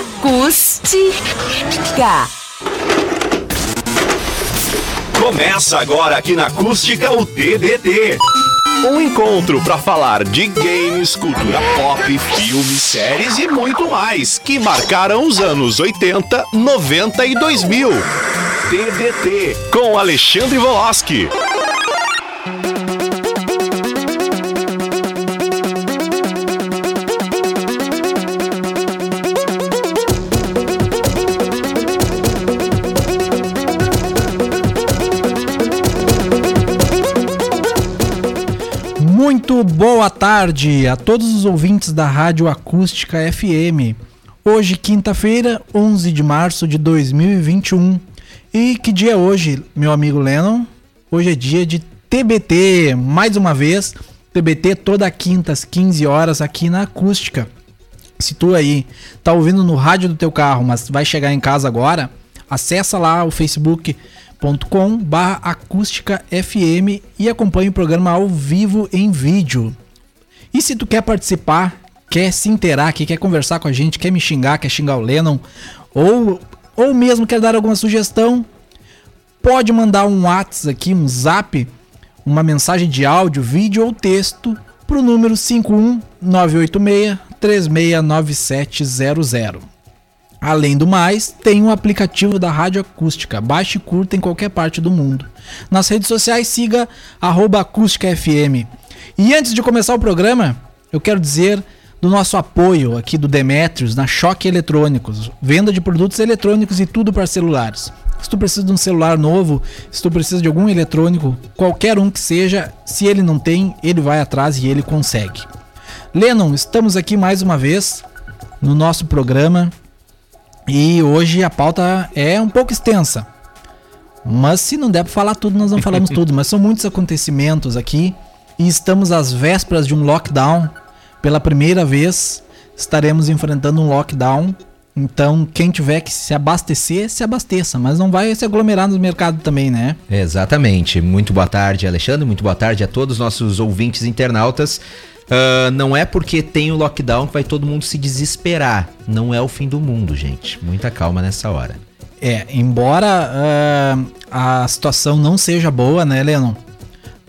Acústica. Começa agora aqui na Acústica o TBT. Um encontro para falar de games, cultura pop, filmes, séries e muito mais que marcaram os anos 80, 90 e 2000. TBT com Alexandre Voloski. Boa tarde a todos os ouvintes da Rádio Acústica FM. Hoje, quinta-feira, 11 de março de 2021. E que dia é hoje, meu amigo Lennon? Hoje é dia de TBT, mais uma vez. TBT toda quinta às 15 horas aqui na Acústica. Se tu aí tá ouvindo no rádio do teu carro, mas vai chegar em casa agora, acessa lá o facebook.com barra acústica FM e acompanhe o programa ao vivo em vídeo. E se tu quer participar, quer se inteirar, que quer conversar com a gente, quer me xingar, quer xingar o Lennon, ou, ou mesmo quer dar alguma sugestão, pode mandar um WhatsApp aqui, um zap, uma mensagem de áudio, vídeo ou texto para o número 51986 369700. Além do mais, tem um aplicativo da Rádio Acústica. Baixe e curta em qualquer parte do mundo. Nas redes sociais, siga arroba Acústica FM. E antes de começar o programa, eu quero dizer do nosso apoio aqui do Demetrios na Choque Eletrônicos. Venda de produtos eletrônicos e tudo para celulares. Se tu precisa de um celular novo, se tu precisa de algum eletrônico, qualquer um que seja, se ele não tem, ele vai atrás e ele consegue. Lennon, estamos aqui mais uma vez no nosso programa e hoje a pauta é um pouco extensa. Mas se não der para falar tudo, nós não falamos tudo. Mas são muitos acontecimentos aqui e estamos às vésperas de um lockdown. Pela primeira vez estaremos enfrentando um lockdown. Então, quem tiver que se abastecer, se abasteça, mas não vai se aglomerar no mercado também, né? Exatamente. Muito boa tarde, Alexandre. Muito boa tarde a todos os nossos ouvintes internautas. Uh, não é porque tem o lockdown que vai todo mundo se desesperar. Não é o fim do mundo, gente. Muita calma nessa hora. É, embora uh, a situação não seja boa, né, Lennon?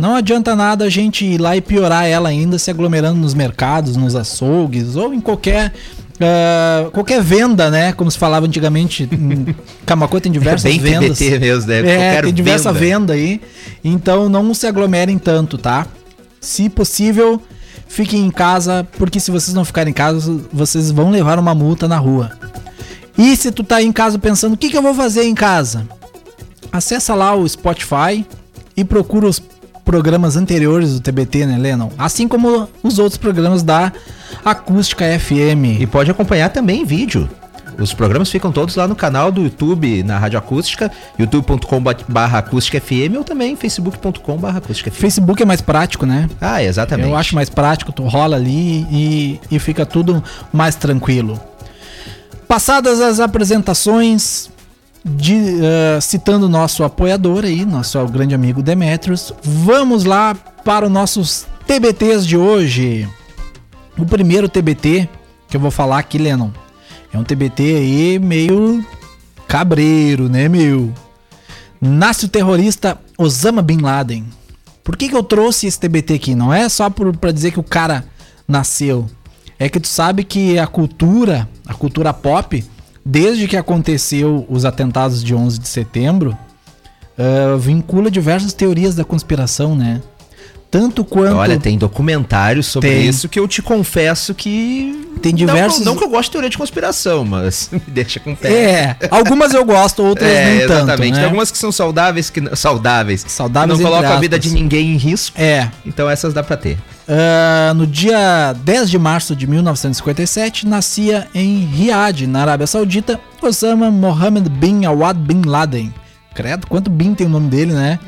Não adianta nada a gente ir lá e piorar ela ainda se aglomerando nos mercados, nos açougues ou em qualquer uh, qualquer venda, né? Como se falava antigamente. Em Camacuã tem diversas Bem vendas. TBT mesmo, né? É, tem diversa venda. venda aí. Então não se aglomerem tanto, tá? Se possível, fiquem em casa, porque se vocês não ficarem em casa, vocês vão levar uma multa na rua. E se tu tá aí em casa pensando, o que, que eu vou fazer em casa? Acessa lá o Spotify e procura os programas anteriores do TBT, né, Lennon? Assim como os outros programas da Acústica FM. E pode acompanhar também em vídeo. Os programas ficam todos lá no canal do YouTube, na Rádio Acústica, youtube.com.br acústica FM ou também facebook.com.br acústica FM. Facebook é mais prático, né? Ah, exatamente. Eu acho mais prático, tu rola ali e, e fica tudo mais tranquilo. Passadas as apresentações, de, uh, citando nosso apoiador aí, nosso grande amigo Demetrios, vamos lá para os nossos TBTs de hoje. O primeiro TBT que eu vou falar aqui, Lennon, é um TBT aí meio cabreiro, né, meu? Nasce o terrorista Osama Bin Laden. Por que, que eu trouxe esse TBT aqui? Não é só por, pra dizer que o cara nasceu. É que tu sabe que a cultura, a cultura pop, desde que aconteceu os atentados de 11 de setembro, uh, vincula diversas teorias da conspiração, né? Tanto quanto. Olha, tem documentários sobre Tem. isso que eu te confesso que. Tem diversos- Não, não que eu gosto de teoria de conspiração, mas me deixa com pé. É, algumas eu gosto, outras É, nem tanto. exatamente. Né? Tem algumas que são saudáveis, que saudáveis, Saudáveis que não colocam a vida de ninguém em risco. É. Então essas dá pra ter. Ah, no dia 10 de março de 1957, nascia em Riad, na Arábia Saudita, Osama Mohammed bin Awad bin Laden. Credo, quanto bin tem o nome dele, né?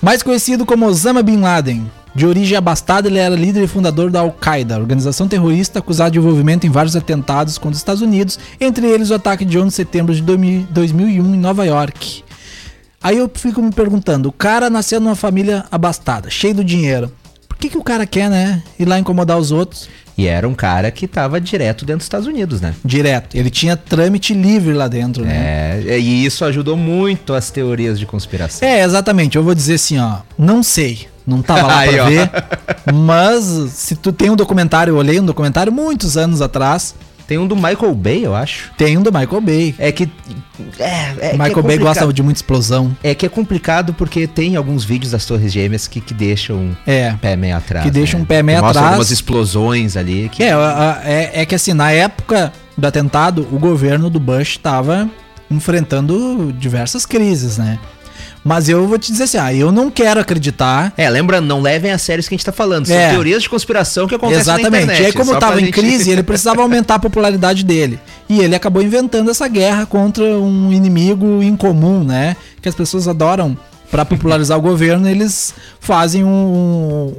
Mais conhecido como Osama Bin Laden. De origem abastada, ele era líder e fundador da Al-Qaeda, organização terrorista acusada de envolvimento em vários atentados contra os Estados Unidos, entre eles o ataque de 11 de setembro de 2000 2001 em Nova York. Aí eu fico me perguntando, o cara nasceu numa família abastada, cheio de dinheiro. Por que, que o cara quer, né? Ir lá incomodar os outros? E era um cara que tava direto dentro dos Estados Unidos, né? Direto. Ele tinha trâmite livre lá dentro, né? É, e isso ajudou muito as teorias de conspiração. É, exatamente. Eu vou dizer assim, ó. Não sei. Não tava lá pra ó. ver. Mas se tu tem um documentário, eu olhei um documentário muitos anos atrás. Tem um do Michael Bay, eu acho. Tem um do Michael Bay. É que. É, é que é Michael Bay gosta de muita explosão. É que é complicado porque tem alguns vídeos das Torres Gêmeas que, que deixam um É. pé meio atrás. Que deixam né? um pé meio Que mostra atrás. algumas explosões ali. Que... É, é, é que assim, na época do atentado, o governo do Bush estava enfrentando diversas crises, né? Mas eu vou te dizer assim, ah, eu não quero acreditar. É, lembrando, não levem a sério isso que a gente tá falando. São É. teorias de conspiração que acontecem na Exatamente. internet. E aí, como estava em gente- crise, ele precisava aumentar a popularidade dele. E ele acabou inventando essa guerra contra um inimigo incomum, né? Que as pessoas adoram. Pra popularizar o governo, eles fazem um,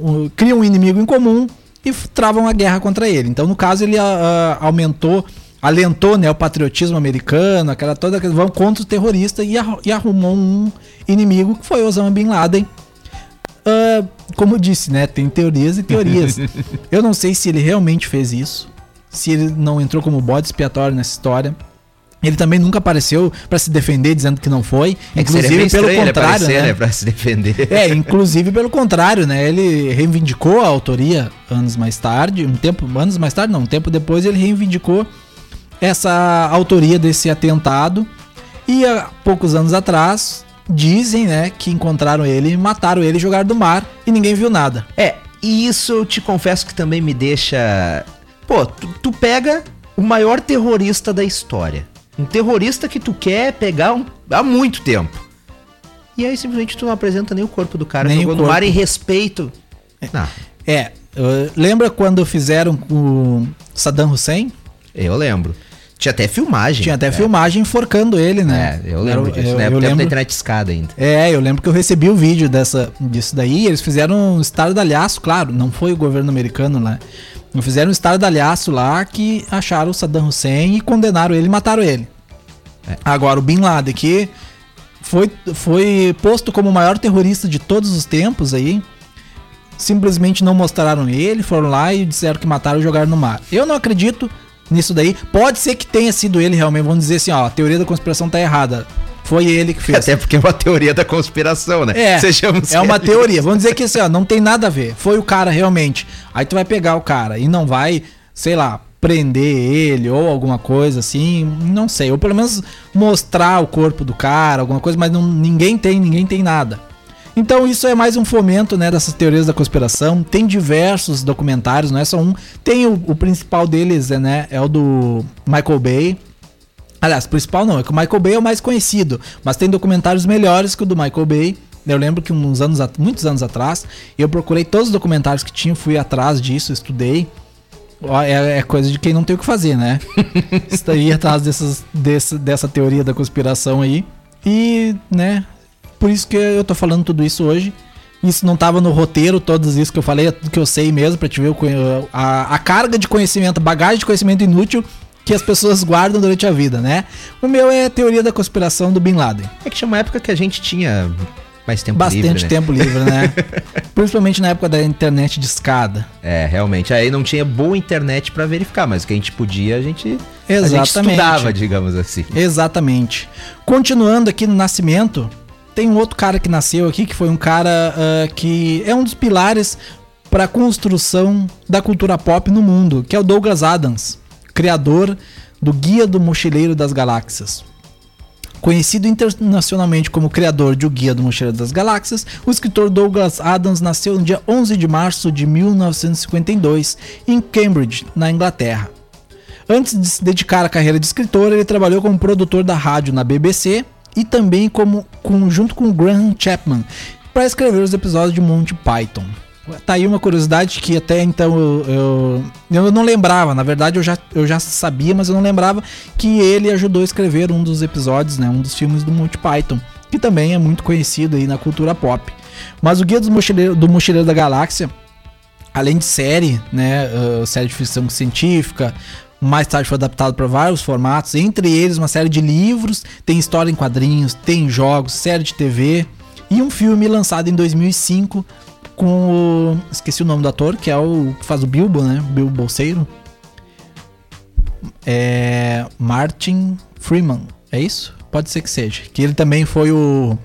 um- criam um inimigo em comum e travam a guerra contra ele. Então, no caso, ele ah, aumentou, alentou né, o patriotismo americano, aquela toda aquela- vão contra o terrorista e, e arrumou um inimigo que foi Osama Bin Laden. Ah, como eu disse, né? Tem teorias e teorias. eu não sei se ele realmente fez isso. Se ele não entrou como bode expiatório nessa história. Ele também nunca apareceu pra se defender dizendo que não foi. É que inclusive pelo ele contrário, aparecer, né? né? Pra se defender. É, inclusive pelo contrário, né? Ele reivindicou a autoria anos mais tarde, um tempo, anos mais tarde, não, um tempo depois ele reivindicou essa autoria desse atentado. E há poucos anos atrás, dizem, né, que encontraram ele, mataram ele, jogaram do mar e ninguém viu nada. É, e isso eu te confesso que também me deixa. Pô, tu, tu pega o maior terrorista da história. Um terrorista que tu quer pegar um- há muito tempo. E aí simplesmente tu não apresenta nem o corpo do cara, Nem jogou o no mar em respeito. Não, É, uh, lembra quando fizeram com o Saddam Hussein? eu lembro. Tinha até filmagem. Tinha até É. filmagem enforcando ele, né? É, eu lembro Era- disso. eu- né? eu da lembro- internet escada ainda. É, eu lembro que eu recebi o vídeo dessa, disso daí. Eles fizeram um estardalhaço, claro, não foi o governo americano, né? Não fizeram um estardalhaço lá que acharam o Saddam Hussein e condenaram ele e mataram ele. É. Agora, o Bin Laden, que foi, foi posto como o maior terrorista de todos os tempos aí, simplesmente não mostraram ele, foram lá e disseram que mataram e jogaram no mar. Eu não acredito nisso daí. Pode ser que tenha sido ele realmente. Vamos dizer assim, ó, a teoria da conspiração tá errada. Foi ele que fez. Até porque é uma teoria da conspiração, né? É, Sejamos é uma realistas. teoria. Vamos dizer que assim, ó, não tem nada a ver. Foi o cara realmente. Aí tu vai pegar o cara e não vai, sei lá, prender ele ou alguma coisa assim, não sei. Ou pelo menos mostrar o corpo do cara, alguma coisa, mas não, ninguém tem, ninguém tem nada. Então isso é mais um fomento, né, dessas teorias da conspiração. Tem diversos documentários, não é só um. Tem o, o principal deles, é, né, é o do Michael Bay. Aliás, principal não, é que o Michael Bay é o mais conhecido, mas tem documentários melhores que o do Michael Bay. Eu lembro que uns anos, muitos anos atrás, eu procurei todos os documentários que tinha, fui atrás disso, estudei. É, é coisa de quem não tem o que fazer, né? Estaria atrás dessas, desse- dessa teoria da conspiração aí. E, né, por isso que eu tô falando tudo isso hoje. Isso não tava no roteiro, todos isso que eu falei, é tudo que eu sei mesmo, pra te ver a, a carga de conhecimento, bagagem de conhecimento inútil que as pessoas guardam durante a vida, né? O meu é a teoria da conspiração do Bin Laden. É que tinha uma época que a gente tinha mais tempo Bastante livre, né? tempo livre, né? Principalmente na época da internet de escada. É, realmente. Aí não tinha boa internet pra verificar, mas o que a gente podia, a gente, a gente Exatamente. estudava, digamos assim. Exatamente. Continuando aqui no Nascimento, tem um outro cara que nasceu aqui, que foi um cara ah, que é um dos pilares para a construção da cultura pop no mundo, que é o Douglas Adams, criador do Guia do Mochileiro das Galáxias. Conhecido internacionalmente como criador de O Guia do Mochileiro das Galáxias, o escritor Douglas Adams nasceu no dia 11 de março de 1952 em Cambridge, na Inglaterra. Antes de se dedicar à carreira de escritor, ele trabalhou como produtor da rádio na BBC e também como com, junto com Graham Chapman para escrever os episódios de Monty Python. Tá aí uma curiosidade que até então eu, eu, eu não lembrava, na verdade eu já, eu já sabia, mas eu não lembrava que ele ajudou a escrever um dos episódios, né, um dos filmes do Monty Python, que também é muito conhecido aí na cultura pop. Mas o Guia dos Mochileiro, do Mochileiro da Galáxia, além de série, né, uh, série de ficção científica, mais tarde foi adaptado para vários formatos, entre eles uma série de livros, tem história em quadrinhos, tem jogos, série de TV e um filme lançado em 2005 com o. Esqueci o nome do ator, que é o que faz o Bilbo, né? Bilbo Bolseiro. É. Martin Freeman. É isso? Pode ser que seja. Que ele também foi o.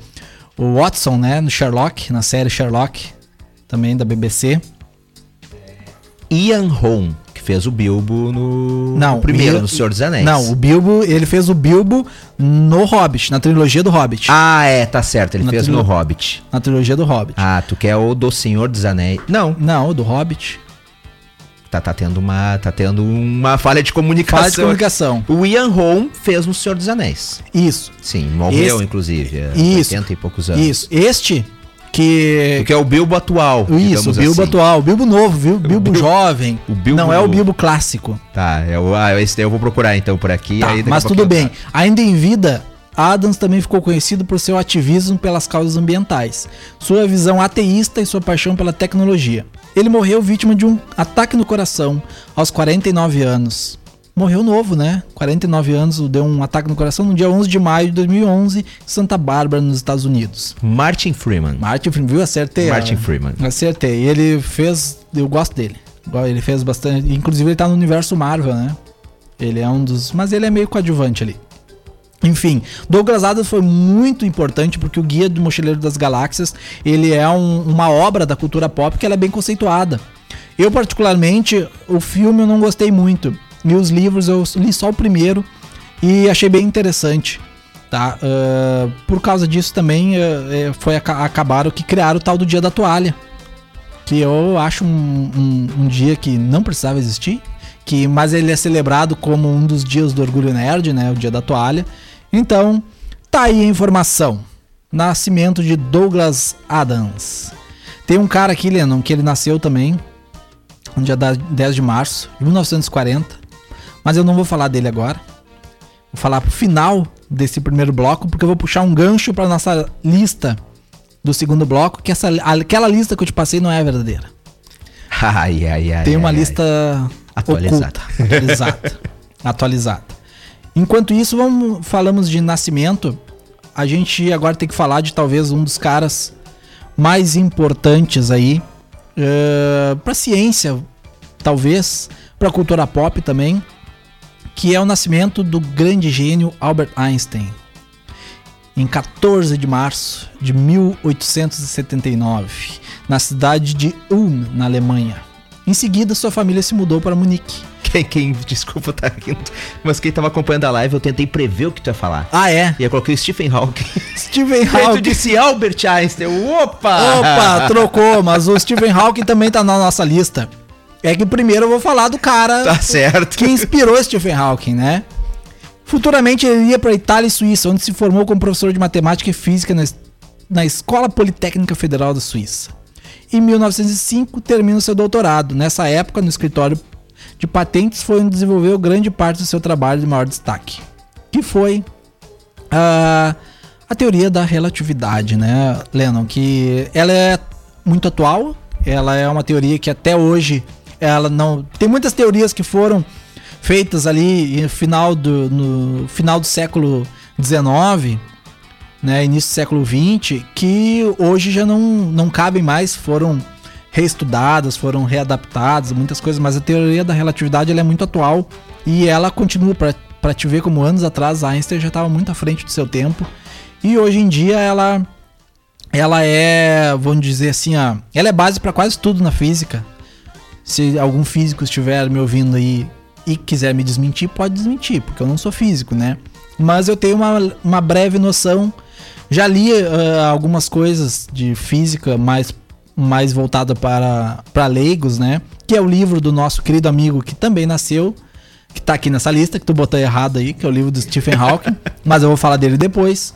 O Watson, né? No Sherlock, na série Sherlock. Também da BBC. Ian Holm, fez o Bilbo no, Não, no primeiro, no Senhor dos Anéis. Não, o Bilbo, ele fez o Bilbo no Hobbit, na trilogia do Hobbit. Ah, é, tá certo. Ele Na fez no Hobbit. Na trilogia do Hobbit. Ah, tu quer o do Senhor dos Anéis. Não, Não, o do Hobbit. tá, tá tendo uma. Tá tendo uma falha de comunicação. Fala de comunicação. O Ian Holm fez no Senhor dos Anéis. Isso, Sim, morreu, Esse- inclusive. Isso. 80 e poucos anos. isso. Este que. Porque é o Bilbo atual. Isso, o Bilbo assim. atual, o Bilbo novo, viu? Bilbo, Bilbo- jovem. o Bilbo não é o novo. Bilbo clássico. Tá, é o, ah, esse daí eu vou procurar então por aqui. Tá, mas tudo eu bem. trago. Ainda em vida, Adams também ficou conhecido por seu ativismo pelas causas ambientais, sua visão ateísta e sua paixão pela tecnologia. Ele morreu vítima de um ataque no coração aos 49 anos. Morreu novo, né? 49 anos, deu um ataque no coração no dia 11 de maio de 2011, em Santa Bárbara, nos Estados Unidos. Martin Freeman. Martin Freeman, viu? Acertei. Martin ó. Freeman. Acertei. Ele fez. Eu gosto dele. Ele fez bastante. Inclusive, ele tá no universo Marvel, né? Ele é um dos. Mas ele é meio coadjuvante ali. Enfim, Douglas Adams foi muito importante porque o Guia do Mochileiro das Galáxias ele é um- uma obra da cultura pop que ela é bem conceituada. Eu particularmente o filme eu não gostei muito e os livros eu li só o primeiro e achei bem interessante, tá? Ah, por causa disso também eh, foi aca- acabaram que criaram o tal do Dia da Toalha, que eu acho um, um- um dia que não precisava existir, que mas ele é celebrado como um dos dias do orgulho nerd, né? O Dia da Toalha. Então, tá aí a informação. Nascimento de Douglas Adams. Tem um cara aqui, Lennon, que ele nasceu também no dia da- 10 de março de 1940. Mas eu não vou falar dele agora. Vou falar pro final desse primeiro bloco, porque eu vou puxar um gancho para nossa lista do segundo bloco, que essa, aquela lista que eu te passei não é verdadeira. Ai, ai, ai. Tem uma ai, ai. lista Atualizada. oculta, atualizada. atualizada. Enquanto isso, vamos, falamos de nascimento. A gente agora tem que falar de talvez um dos caras mais importantes aí uh, para ciência, talvez para cultura pop também, que é o nascimento do grande gênio Albert Einstein. Em 14 de março de 1879, na cidade de Ulm, na Alemanha. Em seguida, sua família se mudou para Munique. Quem, quem, desculpa, tá rindo. Mas quem tava acompanhando a live, eu tentei prever o que tu ia falar. Ah, é? E eu coloquei o Stephen Hawking. Steven Aí tu Hawking. disse Albert Einstein. Opa! Opa, trocou, mas o Stephen Hawking também tá na nossa lista. É que primeiro eu vou falar do cara Tá certo. que inspirou Stephen Hawking, né? Futuramente ele iria para Itália e Suíça, onde se formou como professor de matemática e física na, na Escola Politécnica Federal da Suíça. Em 1905 termina o seu doutorado. Nessa época, no escritório de patentes, foi onde desenvolveu grande parte do seu trabalho de maior destaque, que foi a, a teoria da relatividade, né, Lennon? Que ela é muito atual, ela é uma teoria que até hoje ela não tem muitas teorias que foram feitas ali no final do, no final do século XIX, né, início do século XX, que hoje já não, não cabem mais, foram reestudadas, foram readaptadas, muitas coisas, mas a teoria da relatividade ela é muito atual e ela continua para te ver como anos atrás Einstein já estava muito à frente do seu tempo e hoje em dia ela ela é, vamos dizer assim, ela é base para quase tudo na física. Se algum físico estiver me ouvindo aí e quiser me desmentir, pode desmentir, porque eu não sou físico, né? Mas eu tenho uma, uma breve noção. Já li ah, algumas coisas de física mais, mais voltada para, para leigos, né? Que é o livro do nosso querido amigo que também nasceu, que tá aqui nessa lista, que tu botou errado aí, que é o livro do Stephen Hawking, mas eu vou falar dele depois.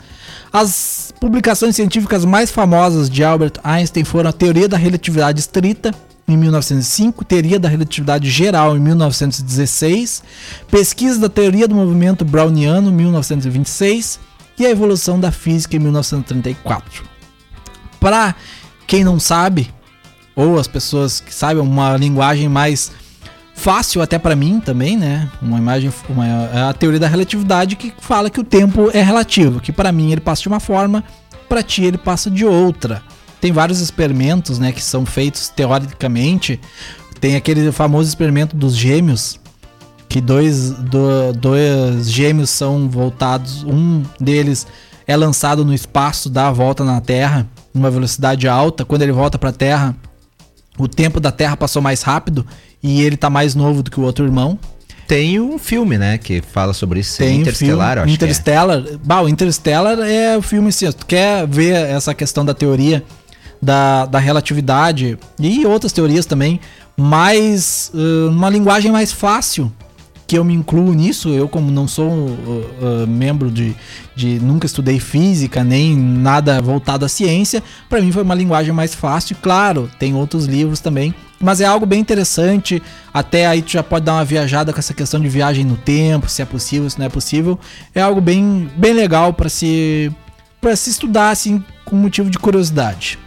As publicações científicas mais famosas de Albert Einstein foram a Teoria da Relatividade Estrita, em 1905, Teoria da Relatividade Geral, em 1916, Pesquisa da Teoria do Movimento Browniano, em 1926, e a Evolução da Física, em 1934. Para quem não sabe, ou as pessoas que sabem uma linguagem mais fácil até para mim também, né? Uma imagem, uma, é a teoria da relatividade que fala que o tempo é relativo, que para mim ele passa de uma forma, para ti ele passa de outra. Tem vários experimentos, né, que são feitos teoricamente. Tem aquele famoso experimento dos gêmeos, que dois, do, dois gêmeos são voltados, um deles é lançado no espaço, dá a volta na Terra, numa velocidade alta. Quando ele volta para a Terra, o tempo da Terra passou mais rápido e ele tá mais novo do que o outro irmão. Tem um filme, né, que fala sobre isso. Tem Interstellar, filme, eu acho Interstellar. Que é. Bah, o Interstellar é o filme assim, tu quer ver essa questão da teoria da, da relatividade e outras teorias também, mas uh, uma linguagem mais fácil que eu me incluo nisso, eu como não sou uh, uh, membro de, de nunca estudei física nem nada voltado à ciência, para mim foi uma linguagem mais fácil. Claro, tem outros livros também, mas é algo bem interessante. Até aí tu já pode dar uma viajada com essa questão de viagem no tempo, se é possível, se não é possível. É algo bem, bem legal para se para se estudar assim com motivo de curiosidade.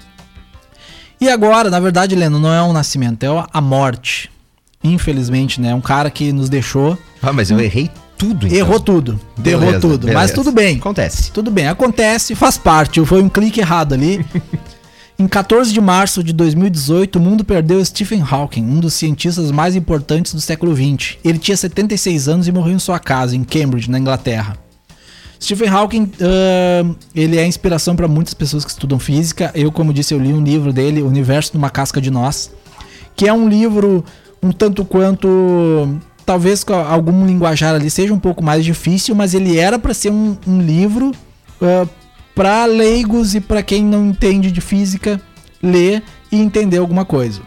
E agora, na verdade, Leno, não é um nascimento, é a morte. Infelizmente, né? Um cara que nos deixou. Ah, mas eu errei tudo. Então. Errou tudo. Beleza, errou tudo. Beleza. Mas tudo bem. Acontece. Tudo bem, acontece, faz parte. Foi um clique errado ali. em 14 de março de 2018, o mundo perdeu Stephen Hawking, um dos cientistas mais importantes do século XX. Ele tinha 76 anos e morreu em sua casa, em Cambridge, na Inglaterra. Stephen Hawking, uh, ele é inspiração para muitas pessoas que estudam física. Eu, como disse, eu li um livro dele, Universo numa Casca de Nós, que é um livro um tanto quanto talvez com algum linguajar ali seja um pouco mais difícil, mas ele era para ser um, um livro uh, para leigos e para quem não entende de física ler e entender alguma coisa.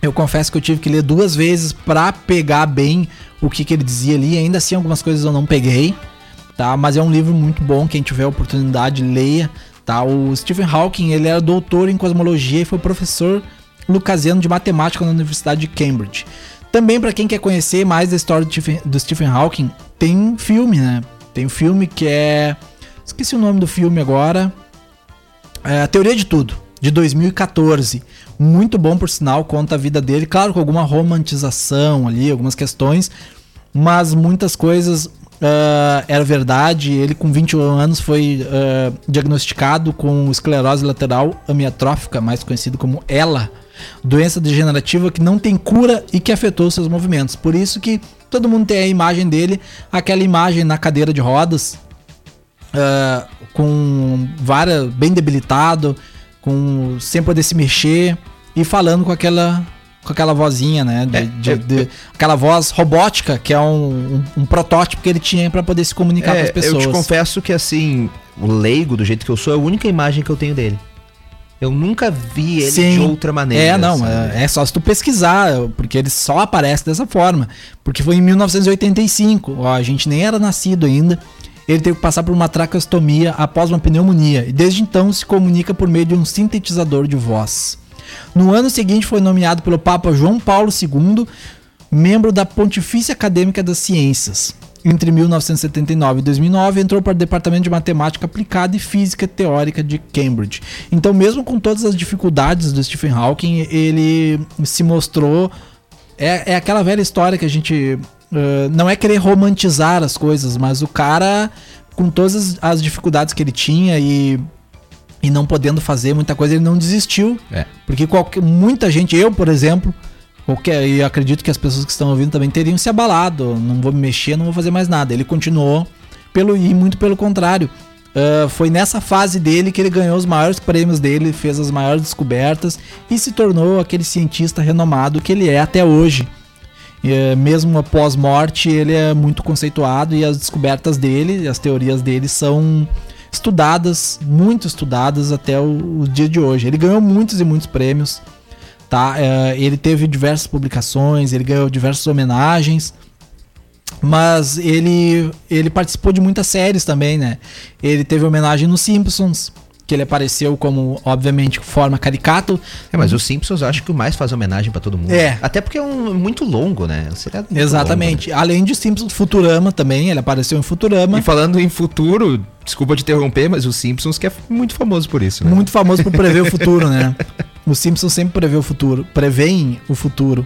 Eu confesso que eu tive que ler duas vezes para pegar bem o que, que ele dizia ali. Ainda assim, algumas coisas eu não peguei, tá? Mas é um livro muito bom. Quem tiver oportunidade, leia, tá? O Stephen Hawking ele era doutor em cosmologia e foi professor lucasiano de matemática na Universidade de Cambridge. Também para quem quer conhecer mais da história do Stephen, do Stephen Hawking, tem filme, né? Tem um filme que é esqueci o nome do filme agora. É a Teoria de Tudo, de 2014. Muito bom por sinal, conta a vida dele, claro com alguma romantização ali, algumas questões, mas muitas coisas uh, era verdade. Ele, com 21 anos, foi uh, diagnosticado com esclerose lateral amiotrófica, mais conhecido como ELA doença degenerativa que não tem cura e que afetou seus movimentos. Por isso que todo mundo tem a imagem dele, aquela imagem na cadeira de rodas, uh, com várias bem debilitado, com sem poder se mexer e falando com aquela com aquela vozinha, né? De, é, de, eu, de, aquela voz robótica, que é um, um, um protótipo que ele tinha para poder se comunicar é, com as pessoas. Eu te confesso que, assim, o leigo, do jeito que eu sou, é a única imagem que eu tenho dele. Eu nunca vi ele Sim. de outra maneira. É, não, é, é, só se tu pesquisar, porque ele só aparece dessa forma. Porque foi em 1985, ó, a gente nem era nascido ainda. Ele teve que passar por uma traqueostomia após uma pneumonia e desde então se comunica por meio de um sintetizador de voz. No ano seguinte foi nomeado pelo Papa João Paulo II membro da Pontifícia Acadêmica das Ciências entre 1979 e 2009, entrou para o Departamento de Matemática Aplicada e Física Teórica de Cambridge. Então, mesmo com todas as dificuldades do Stephen Hawking, ele se mostrou. É, é aquela velha história que a gente. Uh, não é querer romantizar as coisas, mas o cara, com todas as, dificuldades que ele tinha e e não podendo fazer muita coisa, ele não desistiu. É. Porque qualquer, muita gente, eu, por exemplo, Qualquer, e acredito que as pessoas que estão ouvindo também teriam se abalado. Não vou me mexer, não vou fazer mais nada. Ele continuou pelo e muito pelo contrário. Uh, foi nessa fase dele que ele ganhou os maiores prêmios dele, fez as maiores descobertas e se tornou aquele cientista renomado que ele é até hoje. Uh, mesmo após morte, ele é muito conceituado e as descobertas dele, as teorias dele são estudadas, muito estudadas até o, o dia de hoje. Ele ganhou muitos e muitos prêmios tá? É, ele teve diversas publicações, ele ganhou diversas homenagens, mas ele ele participou de muitas séries também, né? Ele teve homenagem nos Simpsons, que ele apareceu como, obviamente, forma caricato. É, mas os Simpsons eu acho que o mais faz homenagem para todo mundo. É. Até porque é um muito longo, né? Muito Exatamente. Longo, né? Além de Simpsons, Futurama também, ele apareceu em Futurama. E falando em futuro, desculpa te interromper, mas os Simpsons que é muito famoso por isso, né? Muito famoso por prever o futuro, né? Os Simpsons sempre prevê o futuro, preveem o futuro.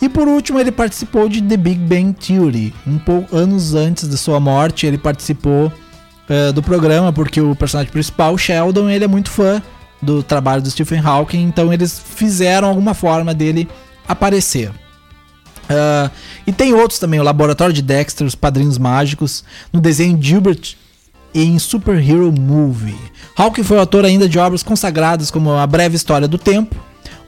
E por último, ele participou de The Big Bang Theory. Um pouco anos antes de sua morte, ele participou uh, do programa porque o personagem principal, Sheldon, ele é muito fã do trabalho do Stephen Hawking, então eles fizeram alguma forma dele aparecer. Uh, e tem outros também, o Laboratório de Dexter, os Padrinhos Mágicos, no desenho Gilbert e em Super Hero Movie. Hawking foi autor ainda de obras consagradas como A Breve História do Tempo,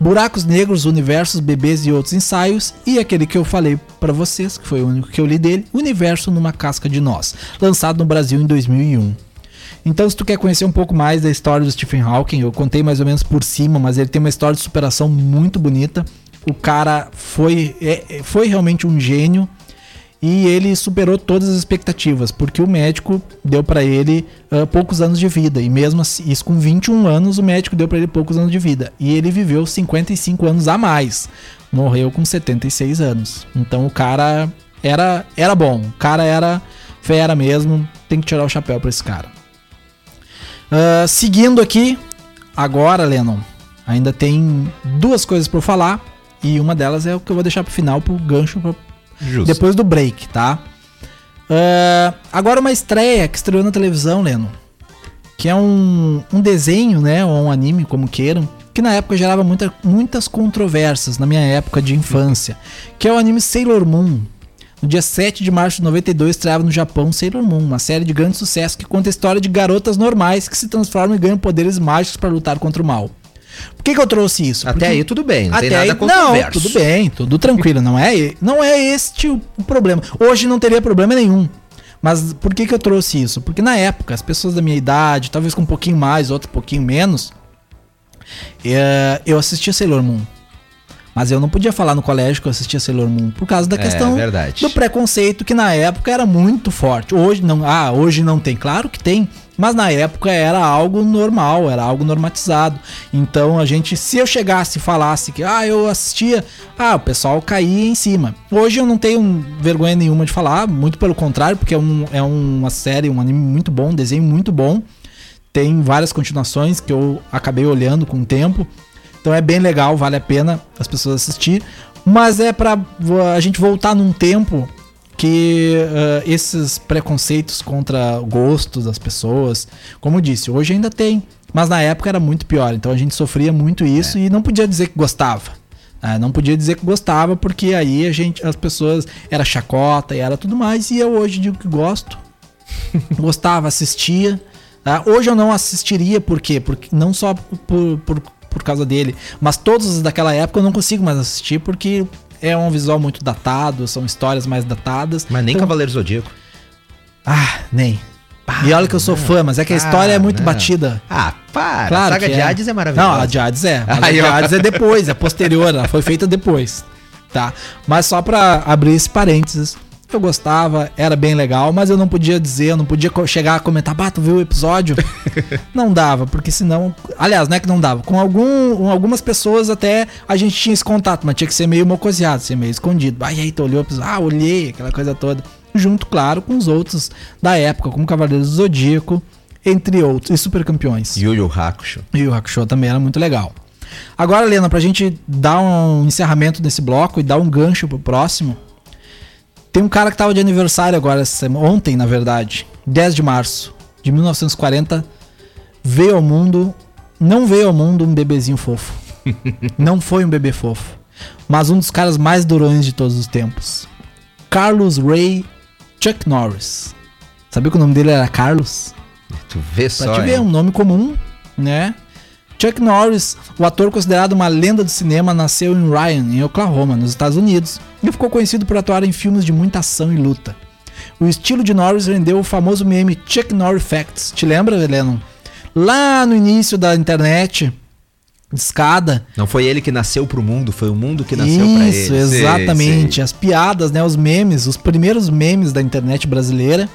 Buracos Negros, Universos, Bebês e outros ensaios, e aquele que eu falei para vocês, que foi o único que eu li dele, Universo numa Casca de Nós, lançado no Brasil em 2001. Então, se tu quer conhecer um pouco mais da história do Stephen Hawking, eu contei mais ou menos por cima, mas ele tem uma história de superação muito bonita. O cara foi, é, foi realmente um gênio e ele superou todas as expectativas, porque o médico deu para ele uh, poucos anos de vida, e mesmo assim, isso com 21 anos, o médico deu para ele poucos anos de vida, e ele viveu 55 anos a mais, morreu com 76 anos. Então o cara era, era bom, o cara era fera mesmo, tem que tirar o chapéu para esse cara. Uh, seguindo aqui, agora, Lennon, ainda tem duas coisas para falar, e uma delas é o que eu vou deixar pro final, pro gancho, pra Justo. Depois do break, tá? Uh, agora uma estreia que estreou na televisão, Leno. Que é um, um desenho, né? Ou um anime, como queiram. Que na época gerava muita, muitas controvérsias, na minha época de infância. que é o anime Sailor Moon. No dia 7 de março de 92, estreava no Japão Sailor Moon, uma série de grande sucesso que conta a história de garotas normais que se transformam e ganham poderes mágicos para lutar contra o mal. Por que, que eu trouxe isso? Até Porque aí tudo bem, não tem nada aí, Não, tudo bem, tudo tranquilo, não é, não é este o problema. Hoje não teria problema nenhum. Mas por que, que eu trouxe isso? Porque na época, as pessoas da minha idade, talvez com um pouquinho mais, outro um pouquinho menos, é, eu assistia Sailor Moon. Mas eu não podia falar no colégio que eu assistia Sailor Moon por causa da é, questão é, do preconceito que na época era muito forte. Hoje não, ah, hoje não tem, claro que tem, mas na época era algo normal, era algo normatizado. Então a gente, se eu chegasse e falasse que ah, eu assistia, ah, o pessoal caía em cima. Hoje eu não tenho vergonha nenhuma de falar, muito pelo contrário, porque é, um, é uma série, um anime muito bom, um desenho muito bom. Tem várias continuações que eu acabei olhando com o tempo. Então é bem legal, vale a pena as pessoas assistir. Mas é para a gente voltar num tempo que uh, esses preconceitos contra o gosto das pessoas, como eu disse, hoje ainda tem, mas na época era muito pior. Então a gente sofria muito isso é. e não podia dizer que gostava. Uh, não podia dizer que gostava porque aí a gente, as pessoas era chacota e era tudo mais. E eu hoje digo que gosto, gostava, assistia. Uh, hoje eu não assistiria por quê? Porque não só por, por, por causa dele, mas todos daquela época eu não consigo mais assistir porque é um visual muito datado, são histórias mais datadas. Mas nem então... Cavaleiro Zodíaco. Ah, nem. e olha que eu sou não, fã, mas é que a história é muito não. batida. Ah, para. Claro a saga de é. Hades é maravilhosa. Não, a de Hades é. Mas Aí, a de Hades é depois, é posterior, ela foi feita depois. Tá? Mas só pra abrir esse parênteses, eu gostava, era bem legal, mas eu não podia dizer, eu não podia chegar a comentar, bah, tu viu o episódio? não dava, porque senão. Aliás, não é que não dava. Com algum, com algumas pessoas até a gente tinha esse contato, mas tinha que ser meio mocoseado, ser meio escondido. Ah, e aí, tu olhou o episódio? Ah, olhei, aquela coisa toda. Junto, claro, com os outros da época, como Cavaleiros do Zodíaco, entre outros, e Super Campeões. Yu Yu Hakusho. Yu Yu Hakusho também era muito legal. Agora, Lena, pra gente dar um encerramento desse bloco e dar um gancho pro próximo, tem um cara que tava de aniversário agora, ontem, na verdade, 10 de março de 1940, veio ao mundo, não veio ao mundo um bebezinho fofo. não foi um bebê fofo, mas um dos caras mais durões de todos os tempos. Carlos Ray Chuck Norris. Sabia que o nome dele era Carlos? Tu vê só. Pra te ver, é um nome comum, né? Chuck Norris, o ator considerado uma lenda do cinema, nasceu em Ryan, em Oklahoma, nos Estados Unidos, e ficou conhecido por atuar em filmes de muita ação e luta. O estilo de Norris rendeu o famoso meme Chuck Norris Facts. Te lembra, Lennon? Lá no início da internet, escada. Não foi ele que nasceu pro mundo, foi o mundo que nasceu para ele. Isso, exatamente. As piadas, né, os memes, os primeiros memes da internet brasileira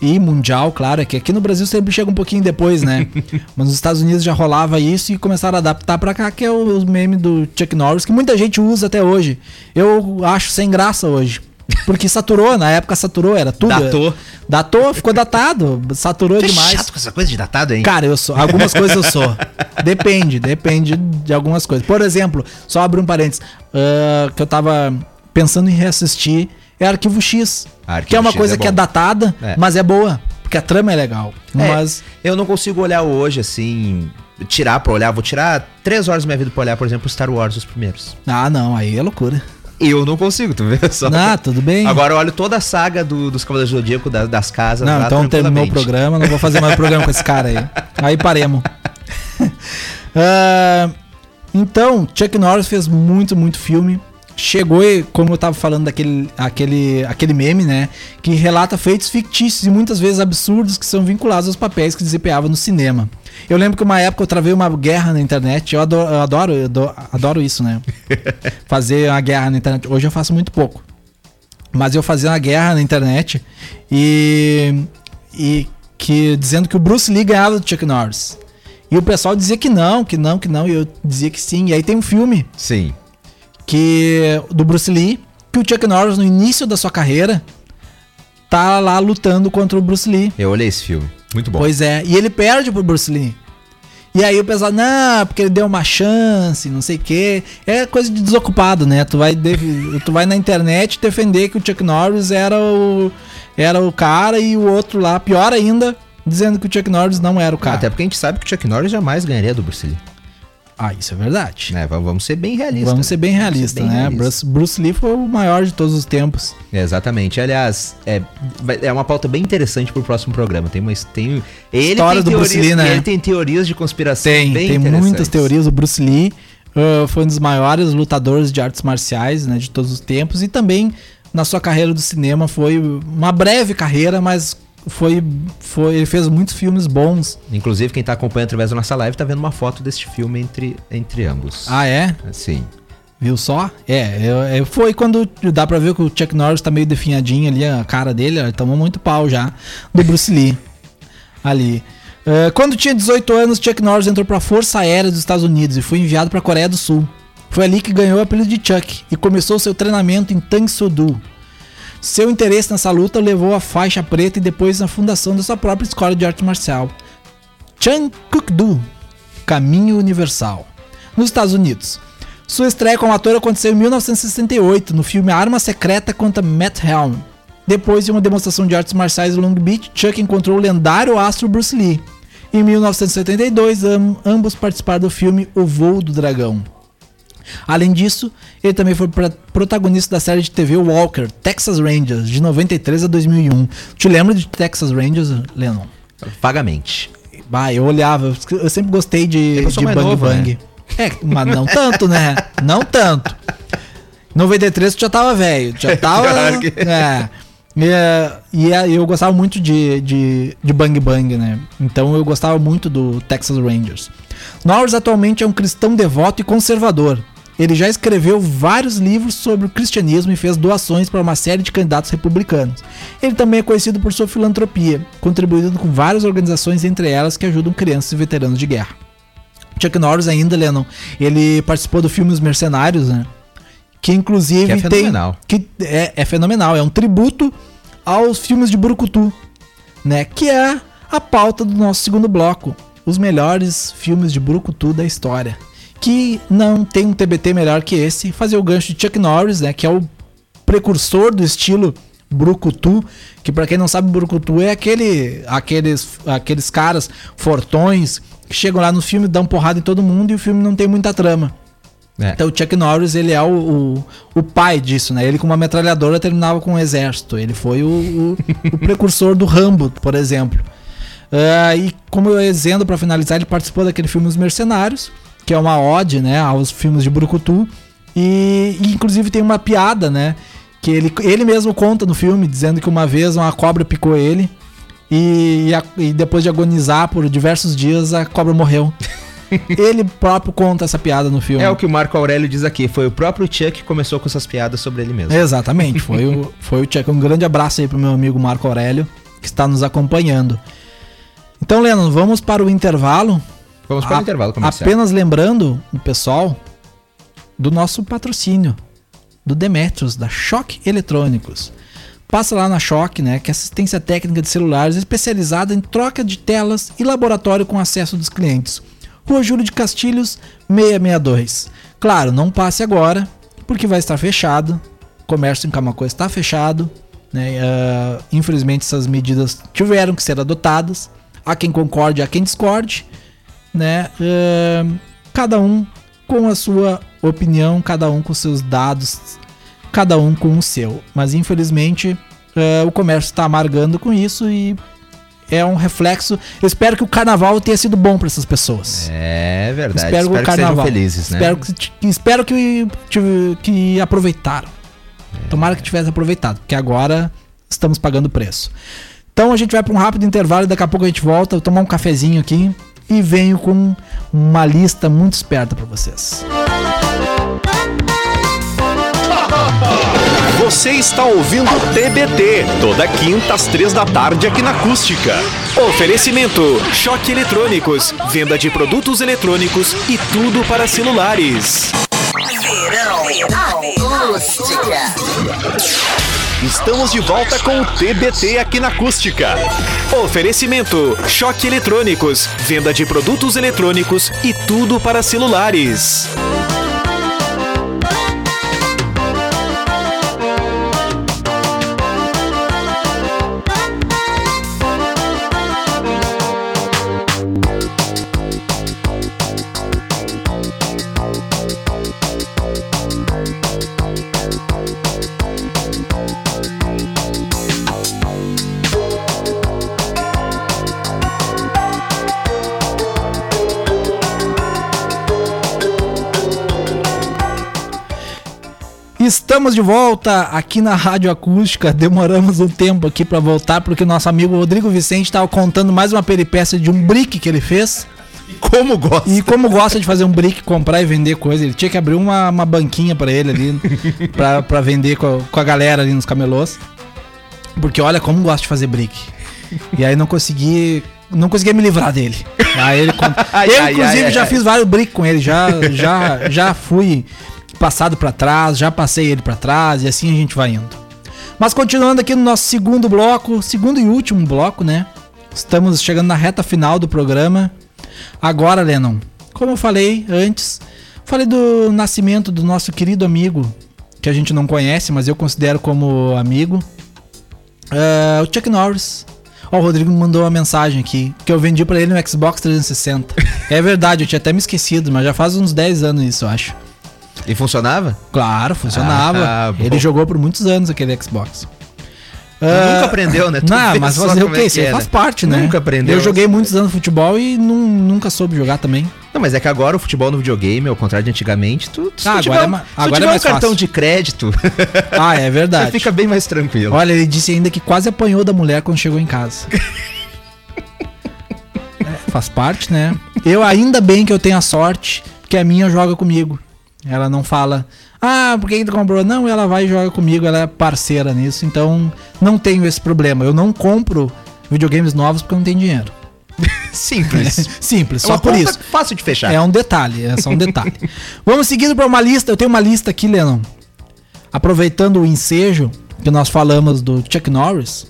e mundial, claro, é que aqui no Brasil sempre chega um pouquinho depois, né? Mas nos Estados Unidos já rolava isso e começaram a adaptar para cá, que é o, meme do Chuck Norris, que muita gente usa até hoje. Eu acho sem graça hoje. Porque saturou, na época saturou, era tudo. Datou. Datou, ficou datado, saturou demais. É chato com essa coisa de datado, hein? Cara, eu sou. Algumas coisas eu sou. Depende, depende de algumas coisas. Por exemplo, só abrir um parênteses, uh, que eu tava pensando em reassistir é Arquivo X. Arquivo que é uma X coisa é que é datada, é. mas é boa. Porque a trama é legal. É, mas eu não consigo olhar hoje assim. tirar pra olhar, vou tirar três horas da minha vida pra olhar, por exemplo, Star Wars, os primeiros. Ah, não, aí é loucura. Eu não consigo, tu vê só. Ah, tudo bem. Agora eu olho toda a saga do- dos Cavaleiros do Zodíaco, da- das casas. Não, lá, então terminou o programa, não vou fazer mais programa com esse cara aí. Aí paremos. Ah, então, Chuck Norris fez muito, muito filme. Chegou, e, como eu tava falando daquele aquele, aquele meme, né? Que relata feitos fictícios e muitas vezes absurdos que são vinculados aos papéis que desempenhava no cinema. Eu lembro que uma época eu travei uma guerra na internet. Eu adoro, eu adoro, eu adoro, isso, né? Fazer uma guerra na internet. Hoje eu faço muito pouco. Mas eu fazia uma guerra na internet e, e que dizendo que o Bruce Lee ganhava do Chuck Norris. E o pessoal dizia que não, que não, que não, e eu dizia que sim. E aí tem um filme Sim. Que do Bruce Lee, que o Chuck Norris no início da sua carreira tá lá lutando contra o Bruce Lee. Eu olhei esse filme. Muito bom. Pois é, e ele perde pro Bruce Lee. E aí o pessoal, não, porque ele deu uma chance, não sei o quê. É coisa de desocupado, né? Tu vai, tu vai na internet defender que o Chuck Norris era o, era o cara e o outro lá, pior ainda, dizendo que o Chuck Norris não era o cara. Até porque a gente sabe que o Chuck Norris jamais ganharia do Bruce Lee. Ah, isso é verdade. Né? Vamos ser bem realistas. Vamos ser bem realistas, né? realista. Bruce, Bruce Lee foi o maior de todos os tempos. É, Exatamente. Aliás, é, é uma pauta bem interessante pro próximo programa. Tem uma. Tem, ele História tem do Bruce teorias- Lee, né? Ele tem teorias de conspiração Tem, bem tem muitas teorias. O Bruce Lee uh, foi um dos maiores lutadores de artes marciais né, de todos os tempos e também na sua carreira do cinema foi uma breve carreira, mas foi, foi ele fez muitos filmes bons. Inclusive, quem tá acompanhando através da nossa live tá vendo uma foto deste filme entre, entre ambos. Ah, é? Sim. Viu só? É, eu- eu- foi quando dá pra ver que o Chuck Norris tá meio definhadinho ali, a cara dele, ele tomou muito pau já do Bruce Lee. Ali. Eh, quando tinha 18 anos, Chuck Norris entrou pra Força Aérea dos Estados Unidos e foi enviado pra Coreia do Sul. Foi ali que ganhou o apelido de Chuck e começou seu treinamento em Tang Soo Do. Seu interesse nessa luta levou à faixa preta e depois à fundação da sua própria escola de arte marcial. Chan Kuk Do, Caminho Universal, nos Estados Unidos. Sua estreia como ator aconteceu em 1968, no filme Arma Secreta contra Matt Helm. Depois de uma demonstração de artes marciais em Long Beach, Chuck encontrou o lendário astro Bruce Lee. Em 1972, am- ambos participaram do filme O Voo do Dragão. Além disso, ele também foi protagonista da série de TV Walker, Texas Rangers, de 93 a 2001. Te lembra de Texas Rangers, Lennon? Vagamente. Bah, eu olhava, eu sempre gostei de, de Bang novo, Bang. É, mas não tanto, né? Não tanto. 93 tu já tava velho, tu já tava. É. E, é, e é, eu gostava muito de, de, de Bang Bang, né? Então eu gostava muito do Texas Rangers. Norris atualmente é um cristão devoto e conservador. Ele já escreveu vários livros sobre o cristianismo e fez doações para uma série de candidatos republicanos. Ele também é conhecido por sua filantropia, contribuindo com várias organizações, entre elas que ajudam crianças e veteranos de guerra. Chuck Norris ainda, Lennon, ele participou do filme Os Mercenários, né? Que inclusive Que é tem... fenomenal. Que é, é fenomenal, é um tributo aos filmes de Burukutu, né? Que é a pauta do nosso segundo bloco. Os melhores filmes de Burukutu da história. Que não tem um TBT melhor que esse. Fazer o gancho de Chuck Norris, né? Que é o precursor do estilo Brucutu, que pra quem não sabe, Brucutu é aquele, aqueles, aqueles caras fortões que chegam lá no filme, dão porrada em todo mundo e o filme não tem muita trama. É. Então o Chuck Norris, ele é o, o, o pai disso, né? Ele com uma metralhadora terminava com um exército. Ele foi o, o, o precursor do Rambo, por exemplo. Ah, e como eu dizendo, pra finalizar, ele participou daquele filme Os Mercenários, que é uma ode, né, aos filmes de Brucutu. E, e, inclusive tem uma piada, né? Que ele, ele mesmo conta no filme, dizendo que uma vez uma cobra picou ele. E, e a- e depois de agonizar por diversos dias, a cobra morreu. ele próprio conta essa piada no filme. É o que o Marco Aurélio diz aqui. Foi o próprio Chuck que começou com essas piadas sobre ele mesmo. Exatamente, foi o, foi o Chuck. Um grande abraço aí pro meu amigo Marco Aurélio, que está nos acompanhando. Então, Lennon, vamos para o intervalo. Vamos para o A- intervalo comercial. Apenas lembrando o pessoal do nosso patrocínio, do Demetrius, da Choque Eletrônicos. Passa lá na Choque, né, que é assistência técnica de celulares especializada em troca de telas e laboratório com acesso dos clientes. Rua Júlio de Castilhos, 662. Claro, não passe agora, porque vai estar fechado. O comércio em Camacuã está fechado. Né? ah, infelizmente, essas medidas tiveram que ser adotadas. Há quem concorde, há quem discorde. né? Uh, cada um com a sua opinião, cada um com seus dados, cada um com o seu. Mas infelizmente uh, o comércio está amargando com isso e é um reflexo. Eu espero que o carnaval tenha sido bom para essas pessoas. É verdade. Espero, espero que, o carnaval, que felizes, né? Espero que, espero que, que, aproveitaram. É. Tomara que tivesse aproveitado, porque agora estamos pagando preço. Então a gente vai para um rápido intervalo e daqui a pouco a gente volta, eu tomar um cafezinho aqui e venho com uma lista muito esperta para vocês. Você está ouvindo TBT, toda quinta às três da tarde aqui na Acústica. Oferecimento: Choque Eletrônicos, venda de produtos eletrônicos e tudo para celulares. Verão Acústica. Estamos de volta com o TBT aqui na Acústica. Oferecimento: Choque Eletrônicos, venda de produtos eletrônicos e tudo para celulares. Estamos de volta aqui na Rádio Acústica. Demoramos um tempo aqui para voltar porque nosso amigo Rodrigo Vicente estava contando mais uma peripécia de um brick que ele fez. Como gosta. E como gosta de fazer um brick, comprar e vender coisa. Ele tinha que abrir uma, uma banquinha para ele ali, para vender com a, com a galera ali nos camelôs. Porque olha como gosta de fazer brick. E aí não consegui não conseguia me livrar dele. Aí ele, ai, eu, ai, inclusive, ai, já fiz vários brick com ele, já, já, já fui passado para trás, já passei ele para trás e assim a gente vai indo. Mas continuando aqui no nosso segundo bloco, segundo e último bloco, né? Estamos chegando na reta final do programa. Agora, Lennon, como eu falei antes, falei do nascimento do nosso querido amigo, que a gente não conhece, mas eu considero como amigo, uh, o Chuck Norris. Ó, o Rodrigo me mandou uma mensagem aqui, que eu vendi para ele no Xbox 360. é verdade, eu tinha até me esquecido, mas já faz uns 10 anos isso, eu acho. E funcionava? Claro, funcionava. Ah, Ele jogou por muitos anos aquele Xbox. Uh, nunca aprendeu, né? Tu não, mas fazer o quê? Isso é, faz né? parte, né? Nunca aprendeu. Eu joguei muitos anos futebol e nunca soube jogar também. Não, mas é que agora o futebol no videogame, ao contrário de antigamente, tu, tu, ah, agora tiver, é, agora tiver é mais um cartão fácil. de crédito. Ah, é verdade. Você fica bem mais tranquilo. Olha, ele disse ainda que quase apanhou da mulher quando chegou em casa. é, faz parte, né? Eu ainda bem que eu tenho a sorte que a minha joga comigo. Ela não fala, ah, por que, tu comprou? Não, ela vai e joga comigo, ela é parceira nisso, então não tenho esse problema. Eu não compro videogames novos porque eu não tenho dinheiro. Simples. Simples, é só por isso. Fácil de fechar. É um detalhe, é só um detalhe. Vamos seguindo para uma lista. Eu tenho uma lista aqui, Lennon. Aproveitando o ensejo que nós falamos do Chuck Norris,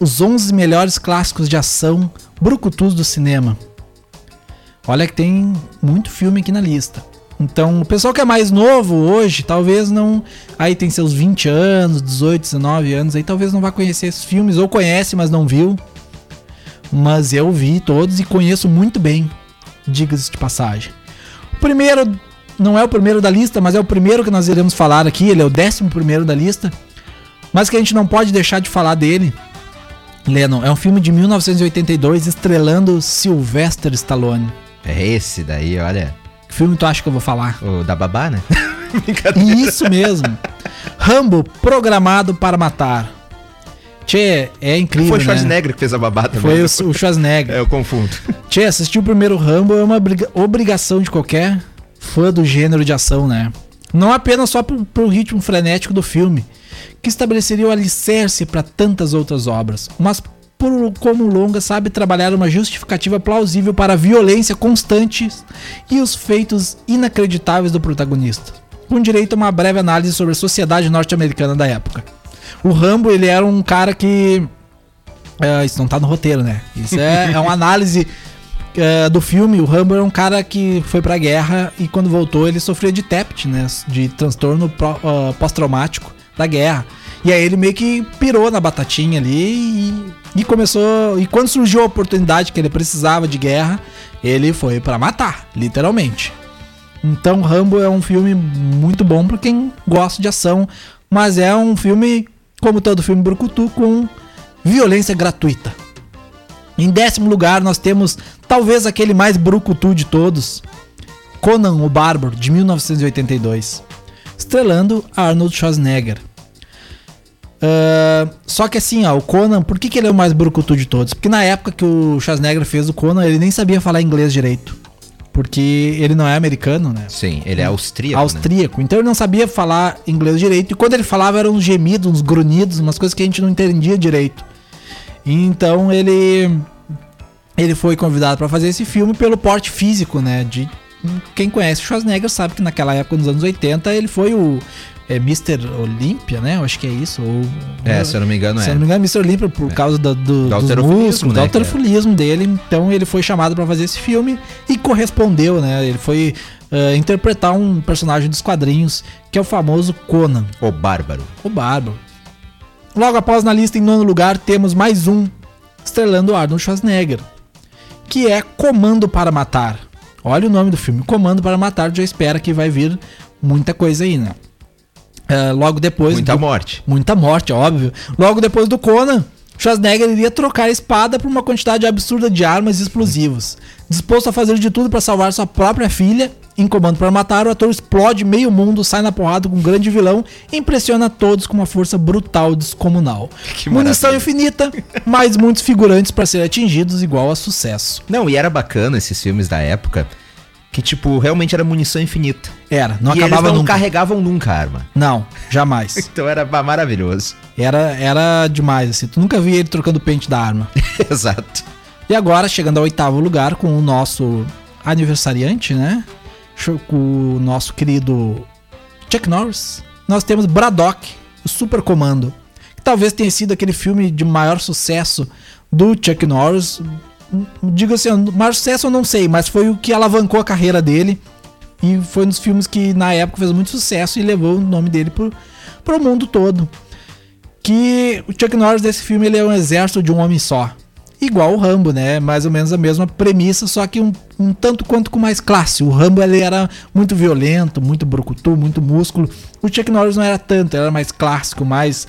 os 11 melhores clássicos de ação brucutus do cinema. Olha que tem muito filme aqui na lista. Então, o pessoal que é mais novo hoje, talvez não. Aí tem seus 20 anos, 18, 19 anos, aí talvez não vá conhecer esses filmes, ou conhece, mas não viu. Mas eu vi todos e conheço muito bem, diga-se de passagem. O primeiro, não é o primeiro da lista, mas é o primeiro que nós iremos falar aqui, ele é o décimo primeiro da lista. Mas que a gente não pode deixar de falar dele. Lennon, é um filme de 1982 estrelando Sylvester Stallone. É esse daí, olha. Que filme tu acha que eu vou falar? O da babá, né? Isso mesmo. Rambo, programado para matar. Tchê, é incrível. Foi o né? Schwarzenegger né? que fez a babá também. Foi o, o Schwarzenegger. é, eu confundo. Tchê, assistir o primeiro Rambo é uma obrigação de qualquer fã do gênero de ação, né? Não apenas só pro, pro ritmo frenético do filme, que estabeleceria o alicerce para tantas outras obras, mas por como longa sabe trabalhar uma justificativa plausível para a violência constante e os feitos inacreditáveis do protagonista, com direito a uma breve análise sobre a sociedade norte-americana da época. O Rambo, ele era um cara que. Uh, isso não tá no roteiro, né? Isso é, é uma análise uh, do filme. O Rambo era um cara que foi pra guerra e quando voltou ele sofria de TEPT, né? De transtorno uh, pós-traumático da guerra. E aí ele meio que pirou na batatinha ali e E começou. E quando surgiu a oportunidade que ele precisava de guerra, ele foi pra matar, literalmente. Então Rambo é um filme muito bom pra quem gosta de ação, mas é um filme, como todo filme brucutu, com violência gratuita. Em décimo lugar, nós temos talvez aquele mais brucutu de todos, Conan o Bárbaro, de 1982, estrelando Arnold Schwarzenegger. Ah, só que assim, ó, o Conan, por que, que ele é o mais brucutu de todos? Porque na época que o Schwarzenegger fez o Conan, ele nem sabia falar inglês direito. Porque ele não é americano, né? Sim, ele é austríaco. né? austríaco. Então ele não sabia falar inglês direito. E quando ele falava eram uns gemidos, uns grunhidos, umas coisas que a gente não entendia direito. Então ele ele foi convidado para fazer esse filme pelo porte físico, né? De quem conhece o Schwarzenegger sabe que naquela época, nos anos 80, ele foi o é, Mr. Olympia, né? Eu acho que é isso. Ou, É, se eu não me engano, se eu é. não me engano, Mr. Olympia por causa do, do, Do músculos, do né, halterofilismo dele. Então ele foi chamado para fazer esse filme e correspondeu, né? Ele foi eh, interpretar um personagem dos quadrinhos, que é o famoso Conan, O Bárbaro. o Bárbaro. Logo após na lista, em nono lugar, temos mais um, estrelando Arnold Schwarzenegger, que é Comando para Matar. Olha o nome do filme, Comando para Matar, já espera que vai vir muita coisa aí, né? Eh, logo depois... Muita do- morte. Muita morte, óbvio. Logo depois do Conan, Schwarzenegger iria trocar a espada por uma quantidade absurda de armas e explosivos. Disposto a fazer de tudo para salvar sua própria filha, em comando para matar, o ator explode meio mundo, sai na porrada com um grande vilão e impressiona todos com uma força brutal e descomunal. Que Munição maravilha. infinita, mas muitos figurantes para serem atingidos, igual a sucesso. Não, e era bacana esses filmes da época, que, tipo, realmente era munição infinita. Era, não e eles acabava não nunca. carregavam nunca a arma. Não, jamais. Então era ma- maravilhoso. Era, era demais, assim. Tu nunca via ele trocando o pente da arma. Exato. E agora, chegando ao oitavo lugar, com o nosso aniversariante, né? Com o nosso querido Chuck Norris, nós temos Braddock, o Super Comando. Que talvez tenha sido aquele filme de maior sucesso do Chuck Norris. Digo assim, maior sucesso eu não sei, mas foi o que alavancou a carreira dele. E foi um dos filmes que na época fez muito sucesso e levou o nome dele pro, pro mundo todo. Que o Chuck Norris desse filme ele é um exército de um homem só. Igual o Rambo, né? Mais ou menos a mesma premissa, só que um, um tanto quanto com mais classe. O Rambo ele era muito violento, muito brucutu, muito músculo. O Chuck Norris não era tanto, era mais clássico, mais.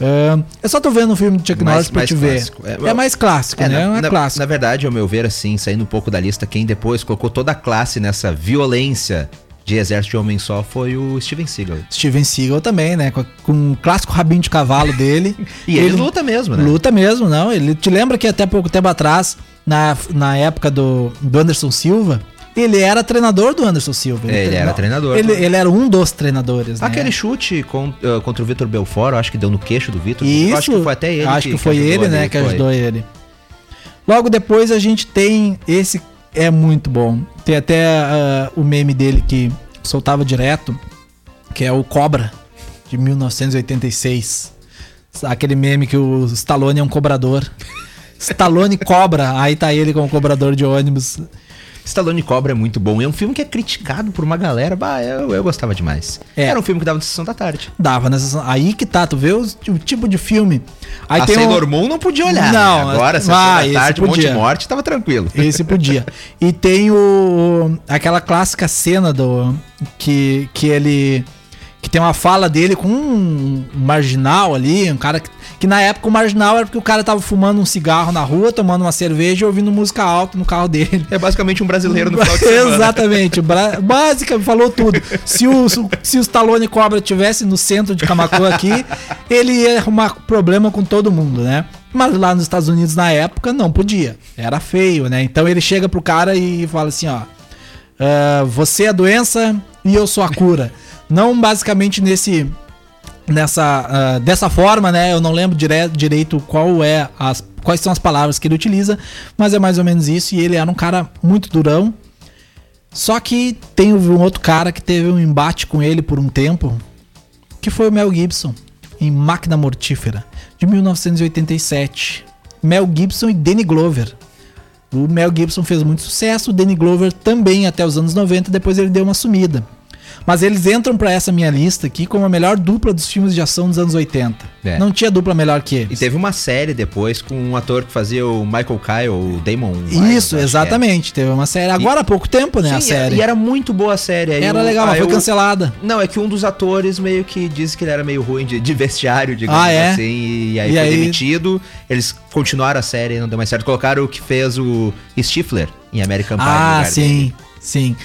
Ah, eu só tô vendo o filme do Chuck Mais- Norris pra te ver. clássico. É, É, mais clássico, É, né? na, É na- clássico. na verdade, ao meu ver, assim, saindo um pouco da lista, quem depois colocou toda a classe nessa violência de exército de homem só foi o Steven Seagal. Steven Seagal também, né? Com, com o clássico rabinho de cavalo dele. E ele, luta mesmo, né? Luta mesmo, não. Ele te lembra que até pouco tempo atrás, na, na época do, do Anderson Silva, ele era treinador do Anderson Silva. É, ele era treinador. Ele, ele era um dos treinadores, né? Aquele chute con- ah, contra o Vitor Belfort, eu acho que deu no queixo do Vitor. Isso, Eu acho que foi até ele. Acho que, foi ajudou ele, ali, né, que foi. ajudou ele. Logo depois a gente tem esse é muito bom. Tem até ah, o meme dele que soltava direto, que é o Cobra de 1986. Aquele meme que o Stallone é um cobrador. Stallone cobra, aí tá ele como cobrador de ônibus. Stallone Cobra é muito bom. É um filme que é criticado por uma galera. Bah, eu, eu gostava demais. É. Era um filme que dava na sessão da tarde. Dava nessa. Aí que tá, tu vê o, o tipo de filme. Aí a tem um- Sailor Moon não podia olhar. Não, né? Agora, sessão ah, da tarde, um monte de morte, tava tranquilo. Esse podia. E tem o aquela clássica cena do que que ele que tem uma fala dele com um marginal ali, um cara que, que na época o marginal era porque o cara tava fumando um cigarro na rua, tomando uma cerveja e ouvindo música alta no carro dele. É basicamente um brasileiro no final de semana. Exatamente, bra- básica, falou tudo. Se o, se o Stallone Cobra tivesse no centro de Camacuã aqui, ele ia arrumar problema com todo mundo, né? Mas lá nos Estados Unidos na época não podia, era feio, né? Então ele chega pro cara e fala assim: ó, "Ah, você é a doença e eu sou a cura. Não basicamente nesse nessa ah, dessa forma, né? Eu não lembro dire direito qual é as quais são as palavras que ele utiliza, mas é mais ou menos isso. E ele era um cara muito durão. Só que tem um outro cara que teve um embate com ele por um tempo, que foi o Mel Gibson em Máquina Mortífera de 1987. Mel Gibson e Danny Glover. O Mel Gibson fez muito sucesso, o Danny Glover também até os anos 90, depois ele deu uma sumida. Mas eles entram pra essa minha lista aqui como a melhor dupla dos filmes de ação dos anos 80. É. Não tinha dupla melhor que E eles. teve uma série depois com um ator que fazia o Michael Kyle, o Damon. Isso, acho que exatamente. Teve uma série. Agora há pouco tempo, né? é. a Sim, série. E era muito boa a série. Aí Era o- legal, mas aí foi o- cancelada. Não, é que um dos atores meio que disse que ele era meio ruim de, de vestiário, digamos Ah, é? assim. E aí E foi aí- demitido. Eles continuaram a série e não deu mais certo. Colocaram o que fez o Stifler em American Pie. Ah, sim, dele. sim.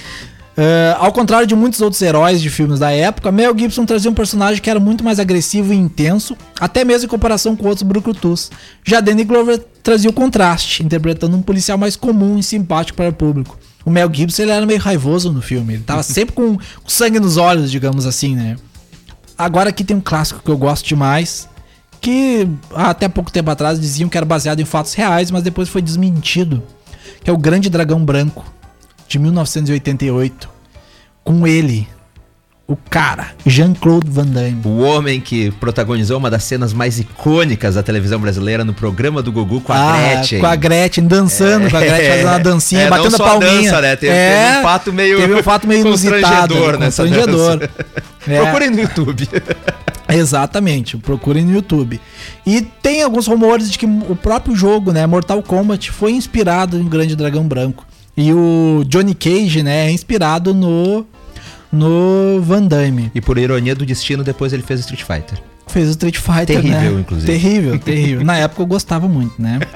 Ah, ao contrário de muitos outros heróis de filmes da época, Mel Gibson trazia um personagem que era muito mais agressivo e intenso, até mesmo em comparação com outros brucutus. Já Danny Glover trazia o contraste, interpretando um policial mais comum e simpático para o público. O Mel Gibson ele era meio raivoso no filme, ele tava sempre com sangue nos olhos, digamos assim, né? Agora aqui tem um clássico que eu gosto demais, que até pouco tempo atrás diziam que era baseado em fatos reais, mas depois foi desmentido, que é o Grande Dragão Branco, de 1988, com ele, o cara, Jean-Claude Van Damme. O homem que protagonizou uma das cenas mais icônicas da televisão brasileira no programa do Gugu com a Gretchen. Ah, Com a Gretchen, dançando com a Gretchen, fazendo uma dancinha, É, batendo a palminha. dança, né? Teve- é, teve um fato meio Teve um fato meio inusitado. constrangedor né? nessa constrangedor. dança. É. Procurem no YouTube. Exatamente, procurem no YouTube. E tem alguns rumores de que o próprio jogo, né, Mortal Kombat, foi inspirado em Grande Dragão Branco. E o Johnny Cage, né, é inspirado no no Van Damme. E por ironia do destino, depois ele fez Street Fighter. Fez o Street Fighter, Terrível, né? inclusive. Terrível, terrível. Na época eu gostava muito, né?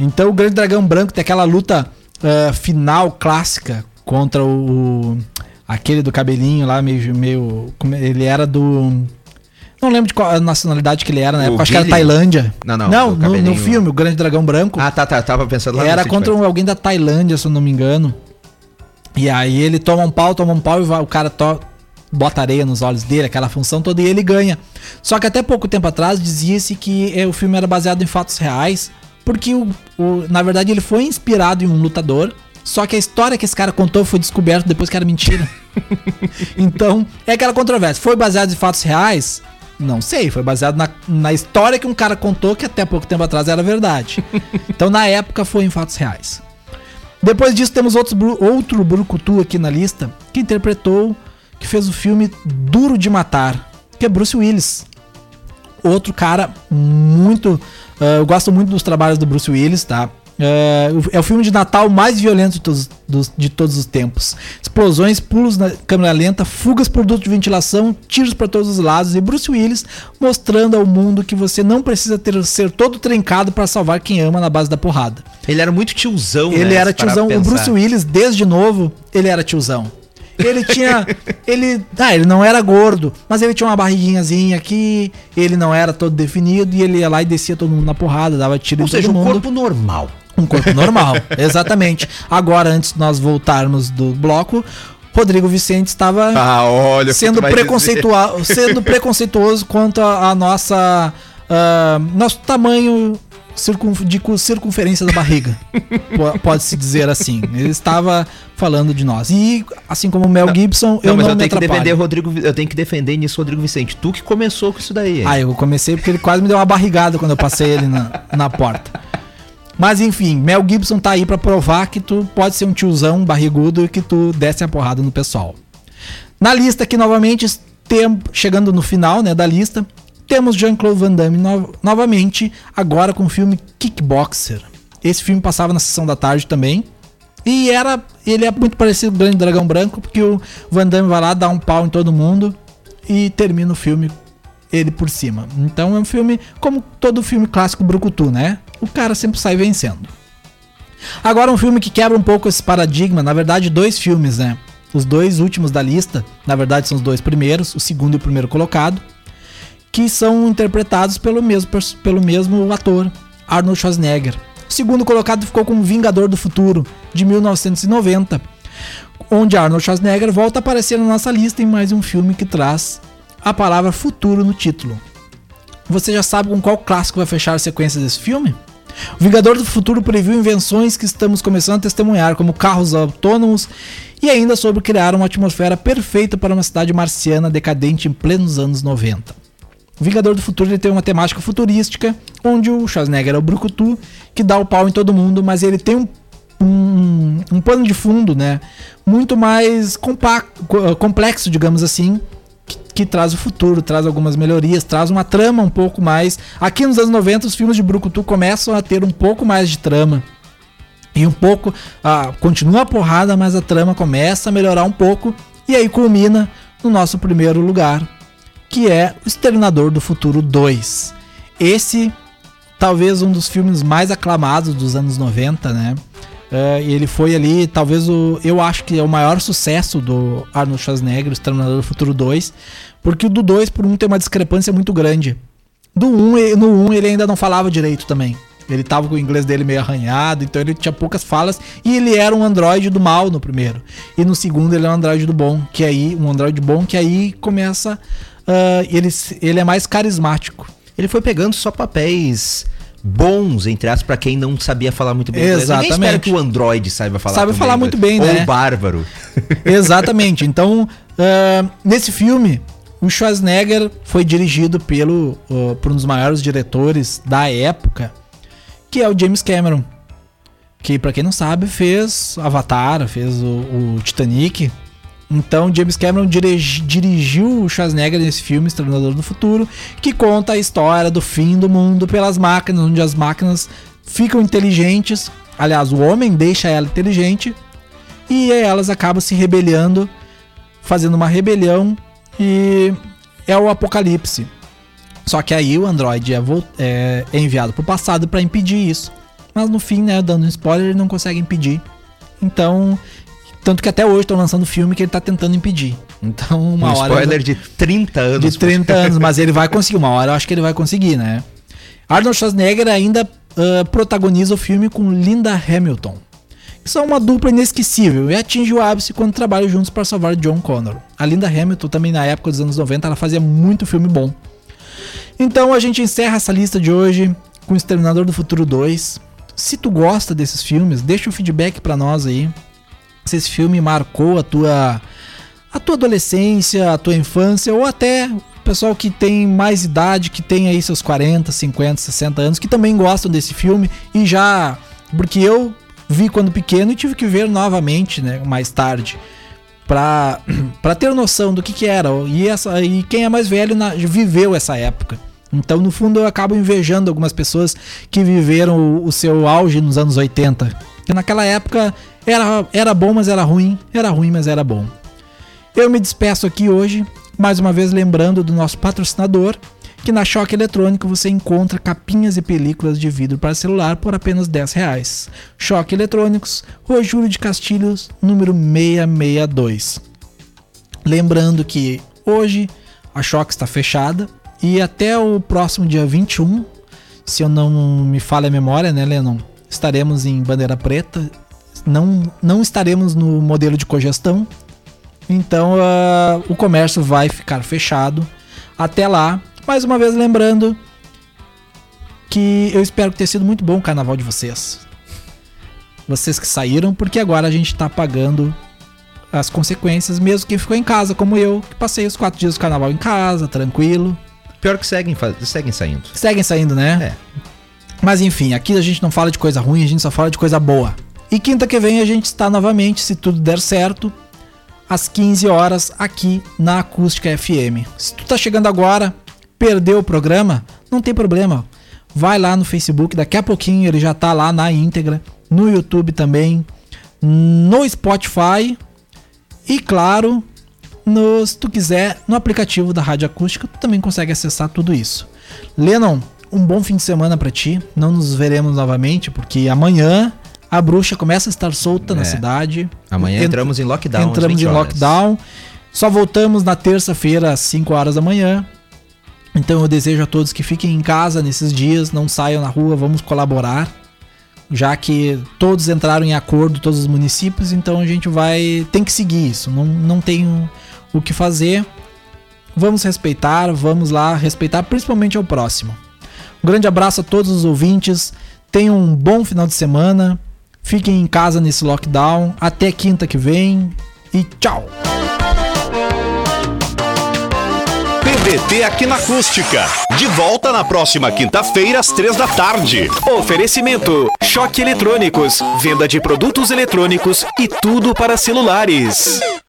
Então o Grande Dragão Branco tem aquela luta ah, final clássica contra o aquele do cabelinho lá meio meio é- ele era do não lembro de qual a nacionalidade que ele era na O época, acho que era? Tailândia. Não, não, Não, o no, no filme o Grande Dragão Branco Ah, tá, tá. Tava pensando lá era contra um- alguém da Tailândia, se eu não me engano. E aí ele toma um pau, toma um pau e vai- o cara to- bota areia nos olhos dele, aquela função toda, e ele ganha. Só que até pouco tempo atrás dizia-se que eh, o filme era baseado em fatos reais, porque o, o- na verdade ele foi inspirado em um lutador. Só que a história que esse cara contou foi descoberto depois que era mentira. então, é aquela controvérsia. Foi baseado em fatos reais? Não sei, foi baseado na, na história que um cara contou que até pouco tempo atrás era verdade. Então, na época, foi em fatos reais. Depois disso, temos outros, outro Brucutu aqui na lista que interpretou, que fez o filme Duro de Matar, que é Bruce Willis. Outro cara muito. ah, eu gosto muito dos trabalhos do Bruce Willis, tá? O- é o filme de Natal mais violento de todos, dos- de todos os tempos. Explosões, pulos na câmera lenta, fugas por duto de ventilação, tiros para todos os lados e Bruce Willis mostrando ao mundo que você não precisa ter, ser todo trincado para salvar quem ama na base da porrada. Ele era muito tiozão, Ele né, era tiozão. O. Bruce Willis, desde novo, ele era tiozão. Ele tinha. ele. Ah, ele não era gordo, mas ele tinha uma barriguinhazinha aqui. Ele não era todo definido e ele ia lá e descia todo mundo na porrada, dava tiro Ou em seja, todo um mundo. corpo normal. Um corpo normal, exatamente. Agora, antes de nós voltarmos do bloco, Rodrigo Vicente estava Ah, olha, sendo, preconceituoso, sendo preconceituoso quanto a, a nossa ah, nosso tamanho circun, de cu- circunferência da barriga, po- pode-se dizer assim. Ele estava falando de nós. E assim como o Mel Gibson, eu Não, mas não eu me tenho que defender atrapalho. Rodrigo, eu tenho que defender nisso o Rodrigo Vicente. Tu que começou com isso daí. hein? Ah, eu comecei porque ele quase me deu uma barrigada quando eu passei ele na, na porta. Mas enfim, Mel Gibson tá aí pra provar que tu pode ser um tiozão barrigudo e que tu desce a porrada no pessoal. Na lista aqui novamente, tem, chegando no final né, da lista, temos Jean-Claude Van Damme no- novamente, agora com o filme Kickboxer. Esse filme passava na sessão da tarde também. E era, ele é muito parecido com o Grande Dragão Branco, porque o Van Damme vai lá, dá um pau em todo mundo e termina o filme ele por cima. Então é um filme, como todo filme clássico brucutu, né? O cara sempre sai vencendo. Agora um filme que quebra um pouco esse paradigma, na verdade dois filmes, né? Os dois últimos da lista, na verdade são os dois primeiros, o segundo e o primeiro colocado, que são interpretados pelo mesmo, pelo mesmo ator, Arnold Schwarzenegger. O segundo colocado ficou como Vingador do Futuro, de 1990, onde Arnold Schwarzenegger volta a aparecer na nossa lista em mais um filme que traz a palavra futuro no título. Você já sabe com qual clássico vai fechar a sequência desse filme? O Vingador do Futuro previu invenções que estamos começando a testemunhar, como carros autônomos e ainda sobre criar uma atmosfera perfeita para uma cidade marciana decadente em plenos anos 90. O Vingador do Futuro ele tem uma temática futurística, onde o Schwarzenegger é o Brucutu, que dá o pau em todo mundo, mas ele tem um, um, um pano de fundo, né? muito mais compacto, co- complexo, digamos assim, que, traz o futuro, traz algumas melhorias, traz uma trama um pouco mais. Aqui nos anos 90, os filmes de Brucutu começam a ter um pouco mais de trama. E um pouco. ah, continua a porrada, mas a trama começa a melhorar um pouco. E aí culmina no nosso primeiro lugar, que é O Exterminador do Futuro 2. Esse, talvez um dos filmes mais aclamados dos anos 90, né? E ele foi ali, talvez o. Eu acho que é o maior sucesso do Arnold Schwarzenegger, O Exterminador do Futuro 2. Porque o do 2, por um, tem uma discrepância muito grande. Do 1, e- no 1 ele ainda não falava direito também. Ele tava com o inglês dele meio arranhado, então ele tinha poucas falas. E ele era um androide do mal no primeiro. E no segundo ele é um androide do bom, que aí, um androide bom que aí começa. ah, ele, ele é mais carismático. Ele foi pegando só papéis bons, entre aspas, pra quem não sabia falar muito bem inglês. Ninguém espera Exatamente. que o Android saiba falar Sabe falar inglês. muito bem, Ou né? o bárbaro. Exatamente. Então, ah, nesse filme, o Schwarzenegger foi dirigido pelo, ah, por um dos maiores diretores da época, que é o James Cameron. Que, pra quem não sabe, fez Avatar, fez o, o Titanic. Então, James Cameron dirigi- dirigiu o Schwarzenegger nesse filme, Exterminador do Futuro, que conta a história do fim do mundo pelas máquinas, onde as máquinas ficam inteligentes. Aliás, o homem deixa ela inteligente e elas acabam se rebelando, fazendo uma rebelião e é o apocalipse. Só que aí o Android é, é- é enviado pro passado para impedir isso. Mas no fim, né, dando um spoiler, ele não consegue impedir. Então, tanto que até hoje estão lançando filme que ele tá tentando impedir. Então, uma um hora spoiler de 30 anos. de 30 anos, mas ele vai conseguir. Uma hora eu acho que ele vai conseguir, né? Arnold Schwarzenegger ainda ah, protagoniza o filme com Linda Hamilton. São uma dupla inesquecível e atinge o ápice quando trabalham juntos para salvar John Connor. A Linda Hamilton também na época dos anos 90 ela fazia muito filme bom. Então a gente encerra essa lista de hoje com Exterminador do Futuro 2. Se tu gosta desses filmes, deixa um feedback pra nós aí. Se esse filme marcou a tua a tua adolescência, a tua infância ou até o pessoal que tem mais idade, que tem aí seus 40, 50, 60 anos, que também gostam desse filme e já porque eu vi quando pequeno e tive que ver novamente, né, mais tarde. Pra, pra ter noção do que que era. E, essa, e quem é mais velho na- viveu essa época. Então, no fundo, eu acabo invejando algumas pessoas que viveram o, o seu auge nos anos 80. Que naquela época era, era bom, mas era ruim. Era ruim, mas era bom. Eu me despeço aqui hoje, mais uma vez lembrando do nosso patrocinador, que na Choque Eletrônico você encontra capinhas e películas de vidro para celular por apenas 10 reais. Choque Eletrônicos, Rua Júlio de Castilhos, número 662. Lembrando que hoje a Choque está fechada e até o próximo dia 21, se eu não me falha a memória, né, Lennon? Estaremos em Bandeira Preta. Não, não estaremos no modelo de cogestão, então ah, o comércio vai ficar fechado até lá. Mais uma vez lembrando que eu espero que tenha sido muito bom o carnaval de vocês. Vocês que saíram, porque agora a gente tá pagando as consequências, mesmo quem ficou em casa, como eu, que passei os quatro dias do carnaval em casa, tranquilo. Pior que seguem, seguem saindo. Seguem saindo, né? É. Mas enfim, aqui a gente não fala de coisa ruim, a gente só fala de coisa boa. E quinta que vem a gente está novamente, se tudo der certo, às 15 horas aqui na Acústica FM. Se tu tá chegando agora, perdeu o programa, não tem problema. Vai lá no Facebook, daqui a pouquinho ele já tá lá na íntegra, no YouTube também, no Spotify e claro, no, se tu quiser, no aplicativo da Rádio Acústica, tu também consegue acessar tudo isso. Lennon, um bom fim de semana pra ti. Não nos veremos novamente, porque amanhã a bruxa começa a estar solta na É. cidade. Amanhã Ent- entramos em lockdown. Entramos 20 em lockdown. Só voltamos na terça-feira às 5 horas da manhã. Então eu desejo a todos que fiquem em casa nesses dias, não saiam na rua, vamos colaborar. Já que todos entraram em acordo, todos os municípios, então a gente vai. tem que seguir isso. Não, não tem o, que fazer. Vamos respeitar, vamos lá respeitar principalmente ao próximo. Um grande abraço a todos os ouvintes. Tenham um bom final de semana. Fiquem em casa nesse lockdown. Até quinta que vem. E tchau! TBT aqui na Acústica. De volta na próxima quinta-feira, às três da tarde. Oferecimento: Choque Eletrônicos, venda de produtos eletrônicos e tudo para celulares.